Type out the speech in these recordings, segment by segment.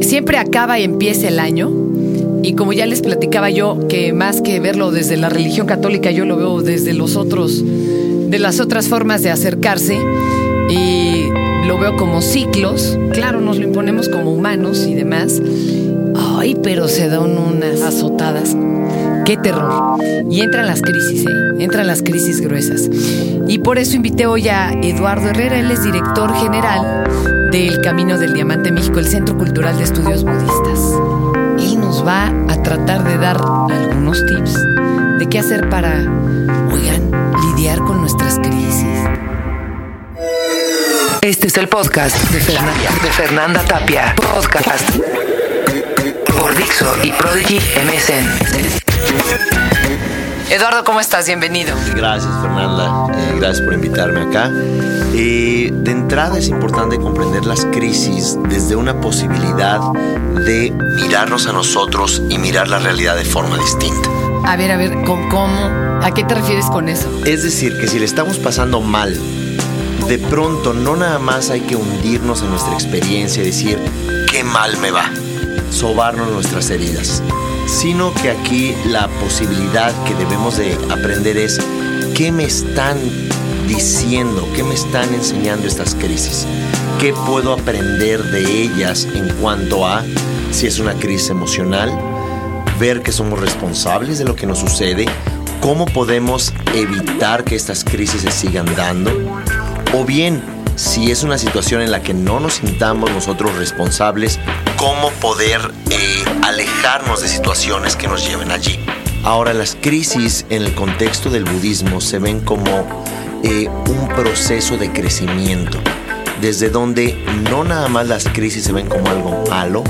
siempre acaba y empieza el año. Y como ya les platicaba yo, que más que verlo desde la religión católica, yo lo veo desde los otros, de las otras formas de acercarse. Y lo veo como ciclos. Claro, nos lo imponemos como humanos y demás. Ay, pero se dan unas azotadas. Qué terror. Y entran las crisis, ¿eh? Entran las crisis gruesas. Y por eso invité hoy a Eduardo Herrera, él es director general del Camino del Diamante México, el Centro Cultural de Estudios Budistas. Él nos va a tratar de dar algunos tips de qué hacer para, oigan, lidiar con nuestras crisis. Este es el podcast de Fernanda, de Fernanda Tapia. Podcast por Dixo y Prodigy MSN. Eduardo, ¿cómo estás? Bienvenido. Gracias, Fernanda. Eh, gracias por invitarme acá. Eh, de entrada es importante comprender las crisis desde una posibilidad de mirarnos a nosotros y mirar la realidad de forma distinta. A ver, a ver, ¿cómo? ¿A qué te refieres con eso? Es decir, que si le estamos pasando mal, de pronto no nada más hay que hundirnos en nuestra experiencia y decir, qué mal me va, sobarnos nuestras heridas sino que aquí la posibilidad que debemos de aprender es qué me están diciendo, qué me están enseñando estas crisis, qué puedo aprender de ellas en cuanto a si es una crisis emocional, ver que somos responsables de lo que nos sucede, cómo podemos evitar que estas crisis se sigan dando, o bien si es una situación en la que no nos sintamos nosotros responsables, cómo poder eh, alejarnos de situaciones que nos lleven allí. Ahora, las crisis en el contexto del budismo se ven como eh, un proceso de crecimiento, desde donde no nada más las crisis se ven como algo malo,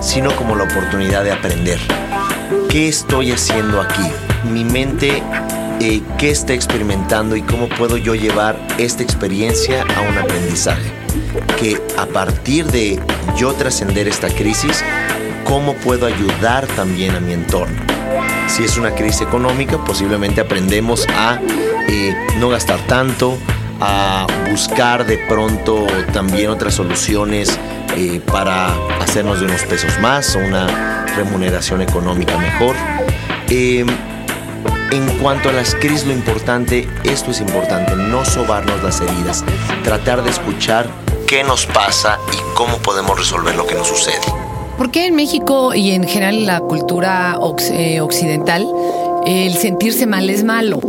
sino como la oportunidad de aprender. ¿Qué estoy haciendo aquí? Mi mente eh, qué está experimentando y cómo puedo yo llevar esta experiencia a un aprendizaje. Que a partir de yo trascender esta crisis, cómo puedo ayudar también a mi entorno. Si es una crisis económica, posiblemente aprendemos a eh, no gastar tanto, a buscar de pronto también otras soluciones eh, para hacernos de unos pesos más o una remuneración económica mejor. En cuanto a las crisis, lo importante, esto es importante, no sobarnos las heridas, tratar de escuchar qué nos pasa y cómo podemos resolver lo que nos sucede. ¿Por qué en México y en general en la cultura eh, occidental el sentirse mal es malo?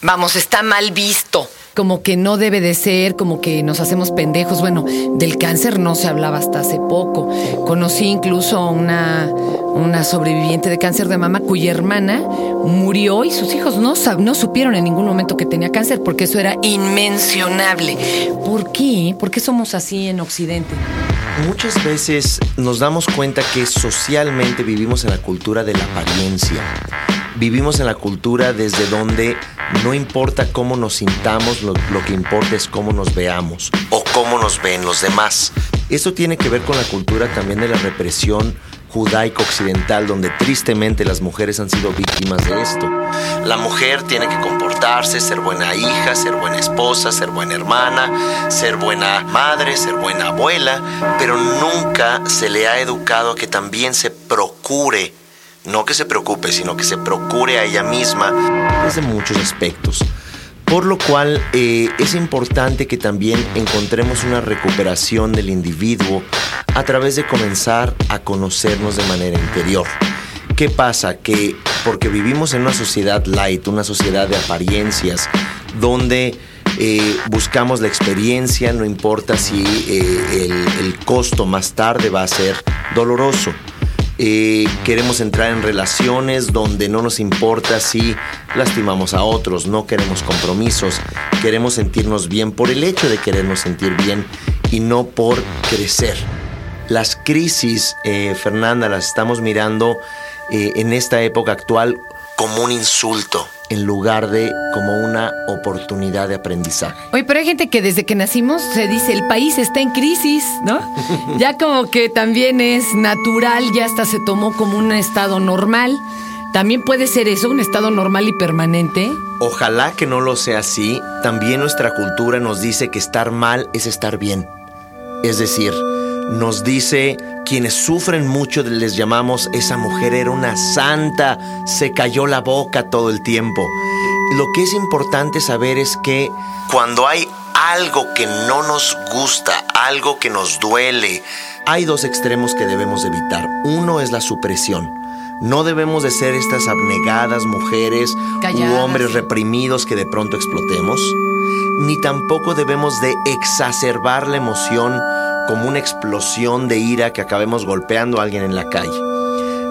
Vamos, está mal visto como que no debe de ser, como que nos hacemos pendejos. Bueno, del cáncer no se hablaba hasta hace poco. Conocí incluso una, una sobreviviente de cáncer de mama cuya hermana murió y sus hijos no, no supieron en ningún momento que tenía cáncer porque eso era inmencionable. ¿Por qué? ¿Por qué somos así en Occidente? Muchas veces nos damos cuenta que socialmente vivimos en la cultura de la apariencia. Vivimos en la cultura desde donde no importa cómo nos sintamos, lo, que importa es cómo nos veamos o cómo nos ven los demás. Esto tiene que ver con la cultura también de la represión judaico-occidental, donde tristemente las mujeres han sido víctimas de esto. La mujer tiene que comportarse, ser buena hija, ser buena esposa, ser buena hermana, ser buena madre, ser buena abuela, pero nunca se le ha educado a que también se procure, no que se preocupe, sino que se procure a ella misma desde muchos aspectos. Por lo cual eh, es importante que también encontremos una recuperación del individuo a través de comenzar a conocernos de manera interior. ¿Qué pasa? Que porque vivimos en una sociedad light, una sociedad de apariencias, donde eh, buscamos la experiencia, no importa si eh, el costo más tarde va a ser doloroso. Eh, queremos entrar en relaciones donde no nos importa si lastimamos a otros, no queremos compromisos, queremos sentirnos bien por el hecho de querernos sentir bien y no por crecer. Las crisis, eh, Fernanda, las estamos mirando eh, en esta época actual como un insulto en lugar de como una oportunidad de aprendizaje. Oye, pero hay gente que desde que nacimos se dice el país está en crisis, ¿no? ya como que también es natural, ya hasta se tomó como un estado normal. ¿También puede ser eso, un estado normal y permanente? Ojalá que no lo sea así. También nuestra cultura nos dice que estar mal es estar bien. Es decir, nos dice quienes sufren mucho les llamamos esa mujer era una santa, se cayó la boca todo el tiempo. Lo que es importante saber es que cuando hay algo que no nos gusta, algo que nos duele, hay dos extremos que debemos evitar. Uno es la supresión. No debemos de ser estas abnegadas mujeres u hombres reprimidos que de pronto explotemos, ni tampoco debemos de exacerbar la emoción como una explosión de ira que acabemos golpeando a alguien en la calle.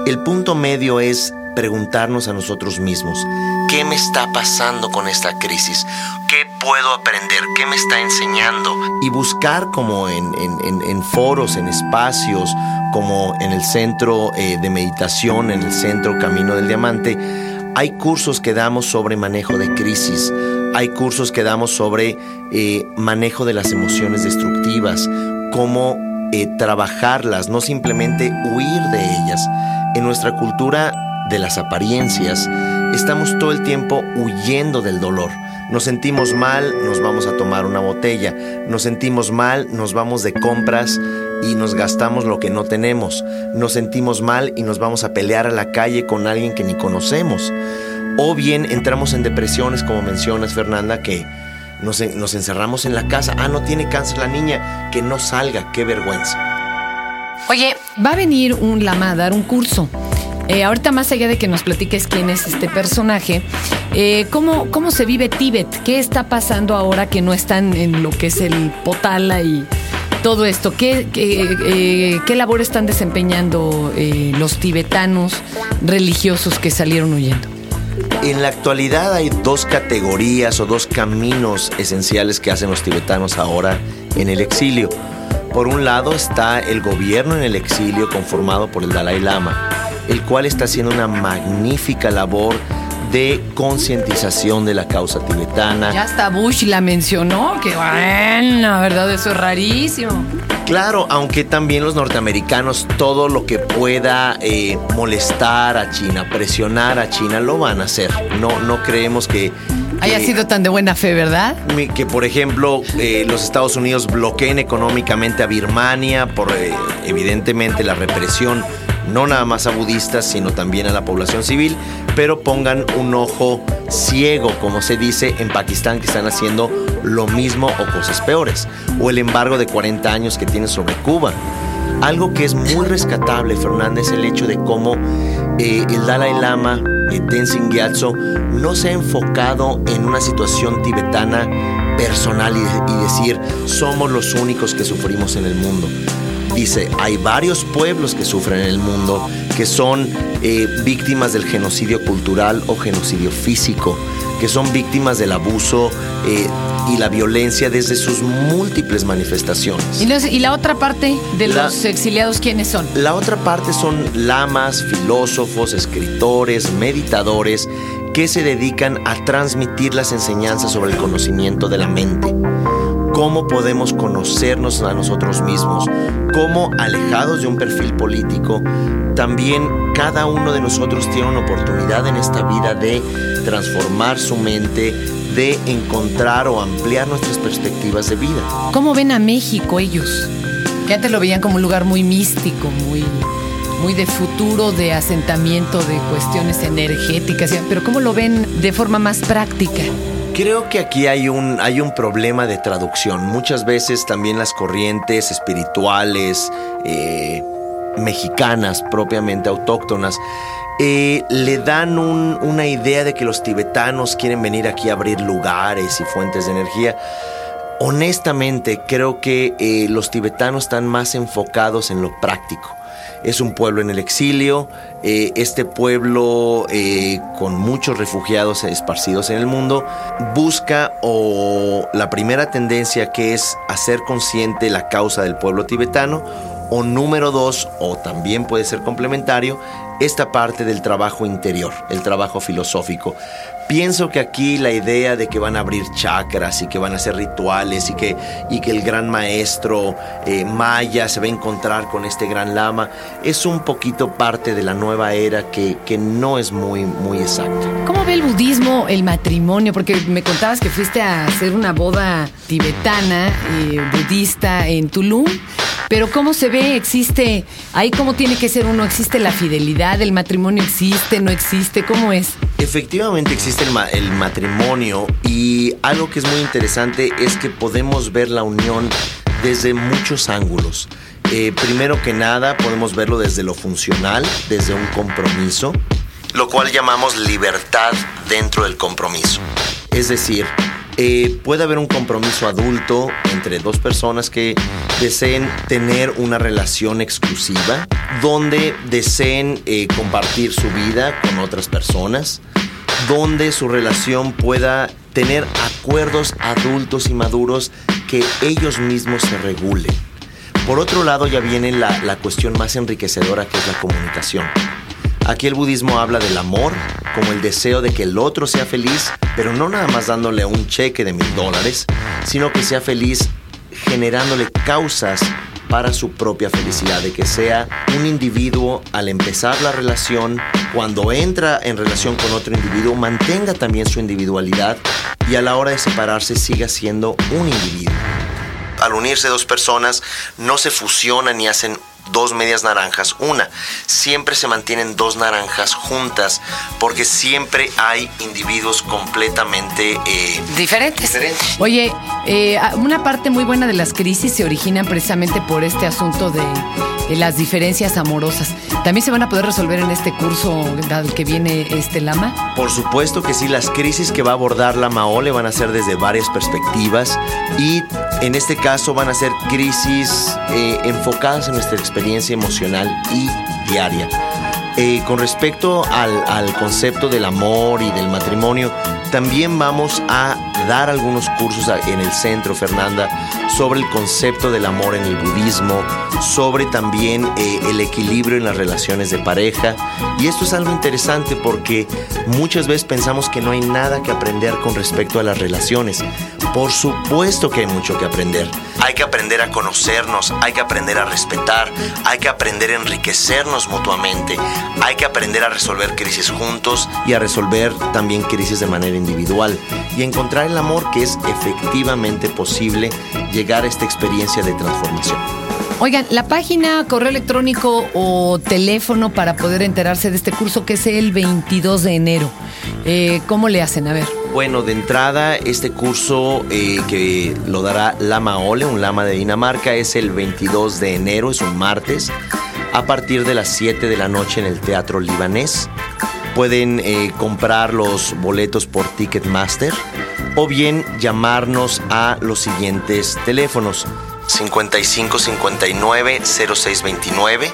El punto medio es preguntarnos a nosotros mismos, ¿qué me está pasando con esta crisis? ¿Qué puedo aprender? ¿Qué me está enseñando? Y buscar como en, foros, en espacios, como en el centro eh, de meditación, en el centro Camino del Diamante, hay cursos que damos sobre manejo de crisis, hay cursos que damos sobre eh, manejo de las emociones destructivas, cómo eh, trabajarlas, no simplemente huir de ellas. En nuestra cultura de las apariencias, estamos todo el tiempo huyendo del dolor. Nos sentimos mal, nos vamos a tomar una botella. Nos sentimos mal, nos vamos de compras y nos gastamos lo que no tenemos. Nos sentimos mal y nos vamos a pelear a la calle con alguien que ni conocemos. O bien entramos en depresiones, como mencionas Fernanda, que nos, nos encerramos en la casa. Ah, no tiene cáncer la niña, que no salga, qué vergüenza. Oye, va a venir un lama a dar un curso. Eh, ahorita más allá de que nos platiques quién es este personaje, eh, ¿cómo, ¿cómo se vive Tíbet? ¿Qué está pasando ahora que no están en lo que es el Potala y todo esto? ¿Qué, qué, eh, labor están desempeñando los tibetanos religiosos que salieron huyendo? En la actualidad hay dos categorías o dos caminos esenciales que hacen los tibetanos ahora en el exilio. Por un lado está el gobierno en el exilio conformado por el Dalai Lama el cual está haciendo una magnífica labor de concientización de la causa tibetana. Ya hasta Bush la mencionó, que bueno, ¿verdad? Eso es rarísimo. Claro, aunque también los norteamericanos todo lo que pueda eh, molestar a China, presionar a China, lo van a hacer. No, no creemos que haya sido tan de buena fe, ¿verdad? Que, por ejemplo, eh, los Estados Unidos bloqueen económicamente a Birmania por, eh, evidentemente, la represión no nada más a budistas, sino también a la población civil, pero pongan un ojo ciego, como se dice en Pakistán, que están haciendo lo mismo o cosas peores, o el embargo de 40 años que tiene sobre Cuba. Algo que es muy rescatable, Fernández, el hecho de cómo eh, el Dalai Lama, eh, Tenzin Gyatso, no se ha enfocado en una situación tibetana personal y decir, somos los únicos que sufrimos en el mundo dice, hay varios pueblos que sufren en el mundo que son eh, víctimas del genocidio cultural o genocidio físico, que son víctimas del abuso eh, y la violencia desde sus múltiples manifestaciones. ¿Y, la otra parte de los exiliados quiénes son? La otra parte son lamas, filósofos, escritores, meditadores que se dedican a transmitir las enseñanzas sobre el conocimiento de la mente cómo podemos conocernos a nosotros mismos, cómo alejados de un perfil político, también cada uno de nosotros tiene una oportunidad en esta vida de transformar su mente, de encontrar o ampliar nuestras perspectivas de vida. ¿Cómo ven a México ellos? Que antes lo veían como un lugar muy místico, muy, muy de futuro, de asentamiento, de cuestiones energéticas, pero ¿cómo lo ven de forma más práctica? Creo que aquí hay un, hay un problema de traducción. Muchas veces también las corrientes espirituales, eh, mexicanas, propiamente autóctonas, eh, le dan una idea de que los tibetanos quieren venir aquí a abrir lugares y fuentes de energía. Honestamente, creo que eh, los tibetanos están más enfocados en lo práctico es un pueblo en el exilio, eh, este pueblo eh, con muchos refugiados esparcidos en el mundo busca o la primera tendencia que es hacer consciente la causa del pueblo tibetano o número dos, o también puede ser complementario, esta parte del trabajo interior, el trabajo filosófico. Pienso que aquí la idea de que van a abrir chakras y que van a hacer rituales y que, y que el gran maestro eh, maya se va a encontrar con este gran lama es un poquito parte de la nueva era que, que no es muy, muy exacta. ¿Cómo ve el budismo el matrimonio? Porque me contabas que fuiste a hacer una boda tibetana, eh, budista en Tulum Pero ¿cómo se ve? ¿Existe? Ahí cómo tiene que ser uno? ¿Existe la fidelidad? ¿El matrimonio existe? ¿No existe? ¿Cómo es? Efectivamente existe el, ma- el matrimonio y algo que es muy interesante es que podemos ver la unión desde muchos ángulos. Eh, primero que nada podemos verlo desde lo funcional, desde un compromiso, lo cual llamamos libertad dentro del compromiso. Es decir, eh, puede haber un compromiso adulto entre dos personas que deseen tener una relación exclusiva, donde deseen eh, compartir su vida con otras personas, donde su relación pueda tener acuerdos adultos y maduros que ellos mismos se regulen. Por otro lado ya viene la, la cuestión más enriquecedora que es la comunicación. Aquí el budismo habla del amor como el deseo de que el otro sea feliz, pero no nada más dándole un cheque de mil dólares, sino que sea feliz generándole causas para su propia felicidad, de que sea un individuo al empezar la relación, cuando entra en relación con otro individuo, mantenga también su individualidad y a la hora de separarse siga siendo un individuo. Al unirse dos personas, no se fusionan ni hacen dos medias naranjas, una. Siempre se mantienen dos naranjas juntas porque siempre hay individuos completamente eh, Diferentes. diferentes. Oye, eh, una parte muy buena de las crisis se originan precisamente por este asunto de, de las diferencias amorosas. ¿También se van a poder resolver en este curso al que viene este Lama? Por supuesto que sí, las crisis que va a abordar la Maole van a ser desde varias perspectivas y en este caso van a ser crisis eh, enfocadas en nuestra experiencia emocional y diaria. Eh, con respecto al, concepto del amor y del matrimonio, también vamos a dar algunos cursos en el centro, Fernanda, sobre el concepto del amor en el budismo, sobre también eh, el equilibrio en las relaciones de pareja. Y esto es algo interesante porque muchas veces pensamos que no hay nada que aprender con respecto a las relaciones. Por supuesto que hay mucho que aprender. Hay que aprender a conocernos, hay que aprender a respetar, hay que aprender a enriquecernos mutuamente, hay que aprender a resolver crisis juntos y a resolver también crisis de manera individual y encontrar el amor que es efectivamente posible llegar a esta experiencia de transformación. Oigan, la página, correo electrónico o teléfono para poder enterarse de este curso que es el 22 de enero. Eh, ¿Cómo le hacen? A ver. Bueno, de entrada, este curso eh, que lo dará Lama Ole, un lama de Dinamarca, es el 22 de enero, es un martes, a partir de las 7 de la noche en el Teatro Libanés. Pueden eh, comprar los boletos por Ticketmaster o bien llamarnos a los siguientes teléfonos 55 59 0629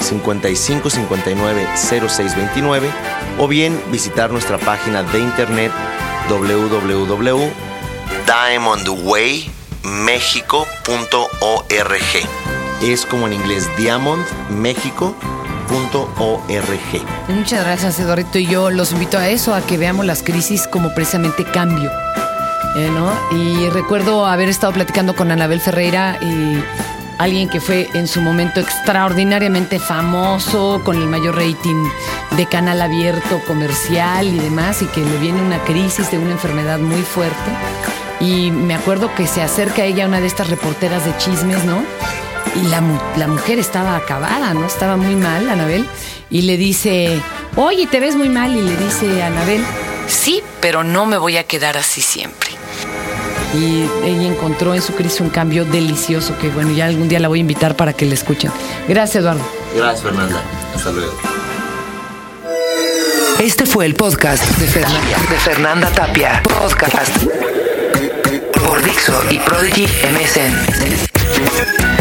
55 59 0629 o bien visitar nuestra página de internet www.diamondwaymexico.org. Es como en inglés diamondmexico.org. Muchas gracias, Eduardito. Y yo los invito a eso, a que veamos las crisis como precisamente cambio. eh. Y recuerdo haber estado platicando con Anabel Ferreira y alguien que fue en su momento extraordinariamente famoso, con el mayor rating de canal abierto, comercial y demás, y que le viene una crisis de una enfermedad muy fuerte. Y me acuerdo que se acerca a ella una de estas reporteras de chismes, ¿no? Y la, la mujer estaba acabada, ¿no? Estaba muy mal, Anabel. Y le dice, oye, te ves muy mal. Y le dice Anabel, sí, pero no me voy a quedar así siempre. Y ella encontró en su crisis un cambio delicioso que, bueno, ya algún día la voy a invitar para que la escuchen. Gracias, Eduardo. Gracias, Fernanda. Hasta luego. Este fue el podcast de Fernanda, de Fernanda Tapia. Podcast por Dixo y Prodigy MSN.